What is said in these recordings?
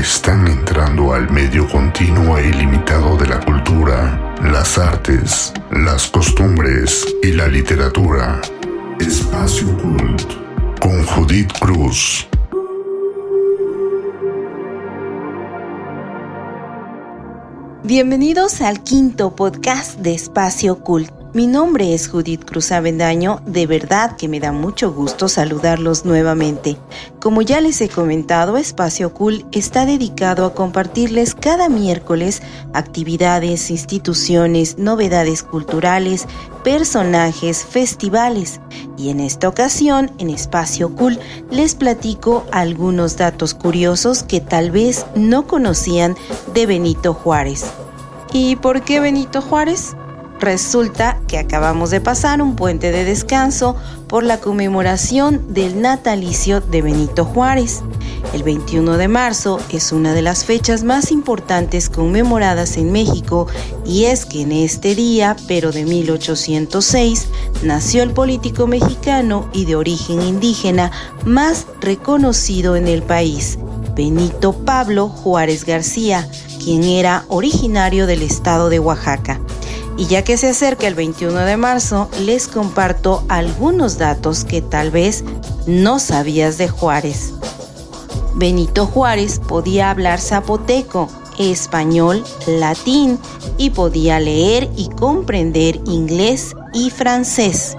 están entrando al medio continuo e ilimitado de la cultura, las artes, las costumbres y la literatura. Espacio Cult con Judith Cruz. Bienvenidos al quinto podcast de Espacio Cult. Mi nombre es Judith Cruz Avendaño, de verdad que me da mucho gusto saludarlos nuevamente. Como ya les he comentado, Espacio Cool está dedicado a compartirles cada miércoles actividades, instituciones, novedades culturales, personajes, festivales. Y en esta ocasión, en Espacio Cool, les platico algunos datos curiosos que tal vez no conocían de Benito Juárez. ¿Y por qué Benito Juárez? Resulta que acabamos de pasar un puente de descanso por la conmemoración del natalicio de Benito Juárez. El 21 de marzo es una de las fechas más importantes conmemoradas en México y es que en este día, pero de 1806, nació el político mexicano y de origen indígena más reconocido en el país, Benito Pablo Juárez García, quien era originario del estado de Oaxaca. Y ya que se acerca el 21 de marzo, les comparto algunos datos que tal vez no sabías de Juárez. Benito Juárez podía hablar zapoteco, español, latín y podía leer y comprender inglés y francés.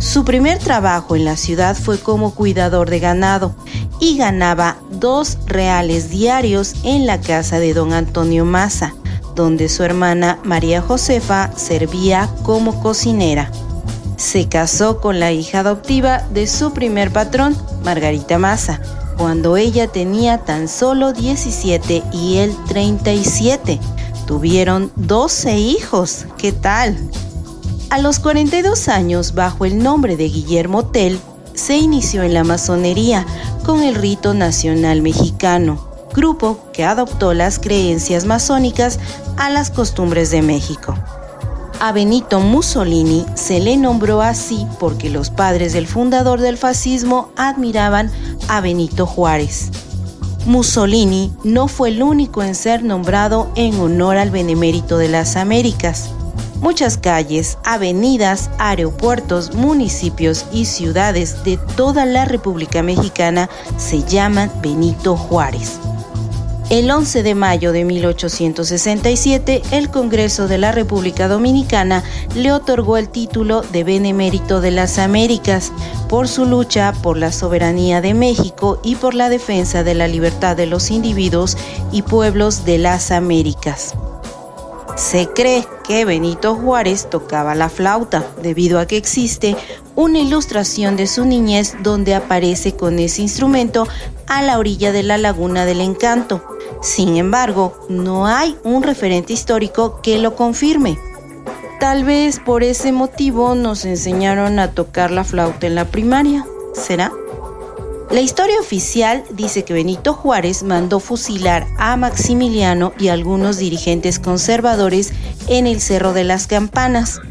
Su primer trabajo en la ciudad fue como cuidador de ganado y ganaba dos reales diarios en la casa de don Antonio Maza donde su hermana María Josefa servía como cocinera. Se casó con la hija adoptiva de su primer patrón, Margarita Maza, cuando ella tenía tan solo 17 y él 37. Tuvieron 12 hijos. ¿Qué tal? A los 42 años, bajo el nombre de Guillermo Tell, se inició en la masonería con el rito nacional mexicano grupo que adoptó las creencias masónicas a las costumbres de México. A Benito Mussolini se le nombró así porque los padres del fundador del fascismo admiraban a Benito Juárez. Mussolini no fue el único en ser nombrado en honor al benemérito de las Américas. Muchas calles, avenidas, aeropuertos, municipios y ciudades de toda la República Mexicana se llaman Benito Juárez. El 11 de mayo de 1867, el Congreso de la República Dominicana le otorgó el título de Benemérito de las Américas por su lucha por la soberanía de México y por la defensa de la libertad de los individuos y pueblos de las Américas. Se cree que Benito Juárez tocaba la flauta debido a que existe una ilustración de su niñez donde aparece con ese instrumento a la orilla de la laguna del encanto. Sin embargo, no hay un referente histórico que lo confirme. Tal vez por ese motivo nos enseñaron a tocar la flauta en la primaria. ¿Será? La historia oficial dice que Benito Juárez mandó fusilar a Maximiliano y algunos dirigentes conservadores en el Cerro de las Campanas.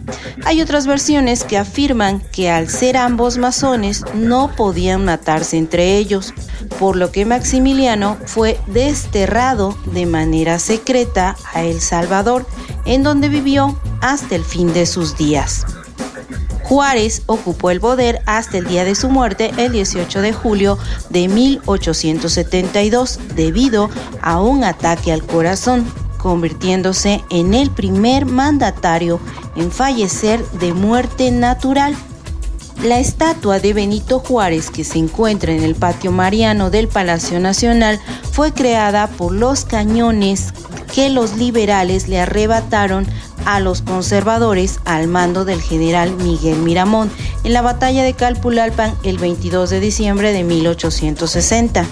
Hay otras versiones que afirman que al ser ambos masones no podían matarse entre ellos, por lo que Maximiliano fue desterrado de manera secreta a El Salvador, en donde vivió hasta el fin de sus días. Juárez ocupó el poder hasta el día de su muerte, el 18 de julio de 1872, debido a un ataque al corazón, convirtiéndose en el primer mandatario en fallecer de muerte natural. La estatua de Benito Juárez que se encuentra en el patio mariano del Palacio Nacional fue creada por los cañones que los liberales le arrebataron a los conservadores al mando del general Miguel Miramón en la batalla de Calpulalpan el 22 de diciembre de 1860.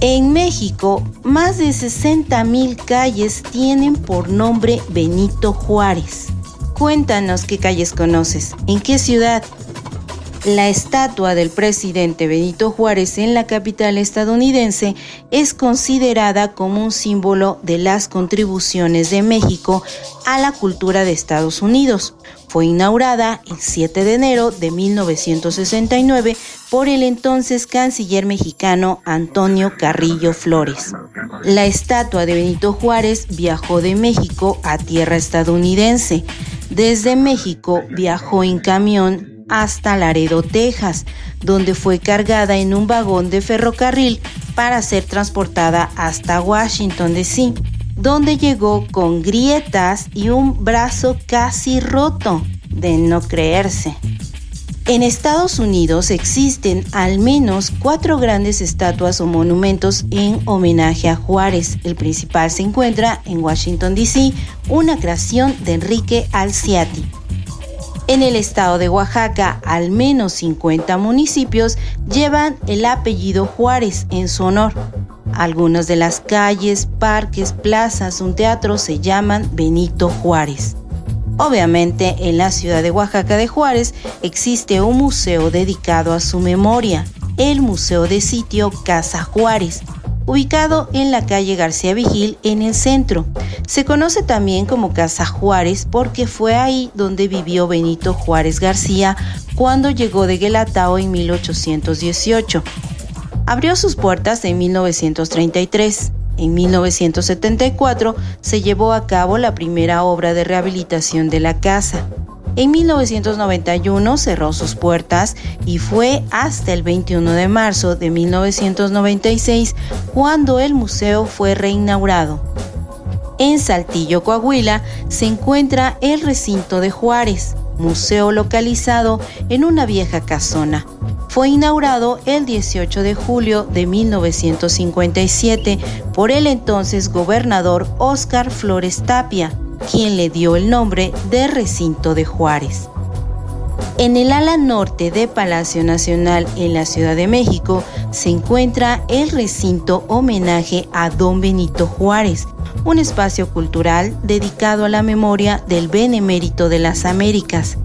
En México, más de 60 mil calles tienen por nombre Benito Juárez. Cuéntanos qué calles conoces, en qué ciudad. La estatua del presidente Benito Juárez en la capital estadounidense es considerada como un símbolo de las contribuciones de México a la cultura de Estados Unidos. Fue inaugurada el 7 de enero de 1969 por el entonces canciller mexicano Antonio Carrillo Flores. La estatua de Benito Juárez viajó de México a tierra estadounidense. Desde México viajó en camión hasta Laredo, Texas, donde fue cargada en un vagón de ferrocarril para ser transportada hasta Washington, D.C., donde llegó con grietas y un brazo casi roto, de no creerse. En Estados Unidos existen al menos cuatro grandes estatuas o monumentos en homenaje a Juárez. El principal se encuentra en Washington, D.C., una creación de Enrique Alciati. En el estado de Oaxaca, al menos 50 municipios llevan el apellido Juárez en su honor. Algunas de las calles, parques, plazas, un teatro se llaman Benito Juárez. Obviamente, en la ciudad de Oaxaca de Juárez existe un museo dedicado a su memoria, el Museo de Sitio Casa Juárez, ubicado en la calle García Vigil en el centro. Se conoce también como Casa Juárez porque fue ahí donde vivió Benito Juárez García cuando llegó de Guelatao en 1818. Abrió sus puertas en 1933. En 1974 se llevó a cabo la primera obra de rehabilitación de la casa. En 1991 cerró sus puertas y fue hasta el 21 de marzo de 1996 cuando el museo fue reinaugurado. En Saltillo, Coahuila, se encuentra el recinto de Juárez, museo localizado en una vieja casona. Fue inaugurado el 18 de julio de 1957 por el entonces gobernador Óscar Flores Tapia quien le dio el nombre de Recinto de Juárez. En el ala norte de Palacio Nacional en la Ciudad de México se encuentra el recinto homenaje a Don Benito Juárez, un espacio cultural dedicado a la memoria del benemérito de las Américas.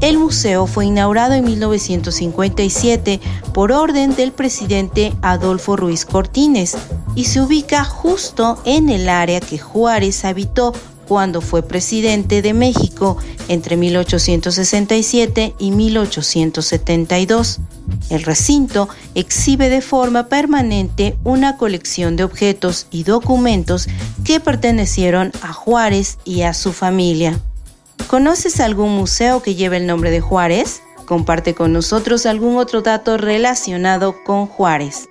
El museo fue inaugurado en 1957 por orden del presidente Adolfo Ruiz Cortines y se ubica justo en el área que Juárez habitó cuando fue presidente de México entre 1867 y 1872. El recinto exhibe de forma permanente una colección de objetos y documentos que pertenecieron a Juárez y a su familia. ¿Conoces algún museo que lleve el nombre de Juárez? Comparte con nosotros algún otro dato relacionado con Juárez.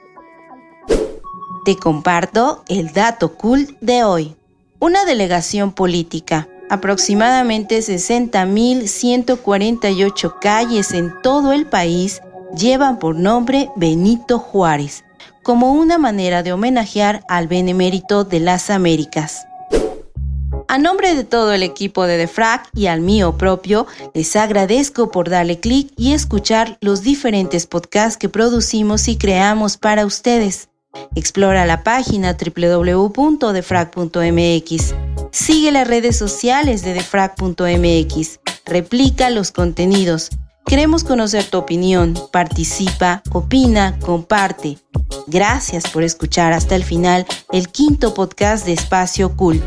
Te comparto el dato cool de hoy una delegación política. Aproximadamente 60.148 calles en todo el país llevan por nombre Benito Juárez, como una manera de homenajear al benemérito de las Américas. A nombre de todo el equipo de Defrag y al mío propio, les agradezco por darle clic y escuchar los diferentes podcasts que producimos y creamos para ustedes. Explora la página www.defrag.mx. Sigue las redes sociales de defrag.mx. Replica los contenidos. Queremos conocer tu opinión. Participa, opina, comparte. Gracias por escuchar hasta el final el quinto podcast de Espacio Cool.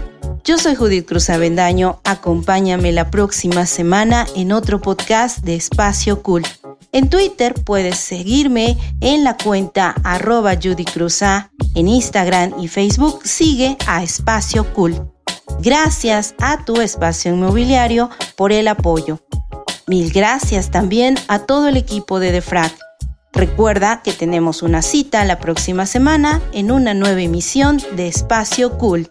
Yo soy Judith Cruz Avendaño. Acompáñame la próxima semana en otro podcast de Espacio Cool. En Twitter puedes seguirme en la cuenta arroba Judy En Instagram y Facebook sigue a Espacio Cool. Gracias a tu espacio inmobiliario por el apoyo. Mil gracias también a todo el equipo de Defrag. Recuerda que tenemos una cita la próxima semana en una nueva emisión de Espacio Cool.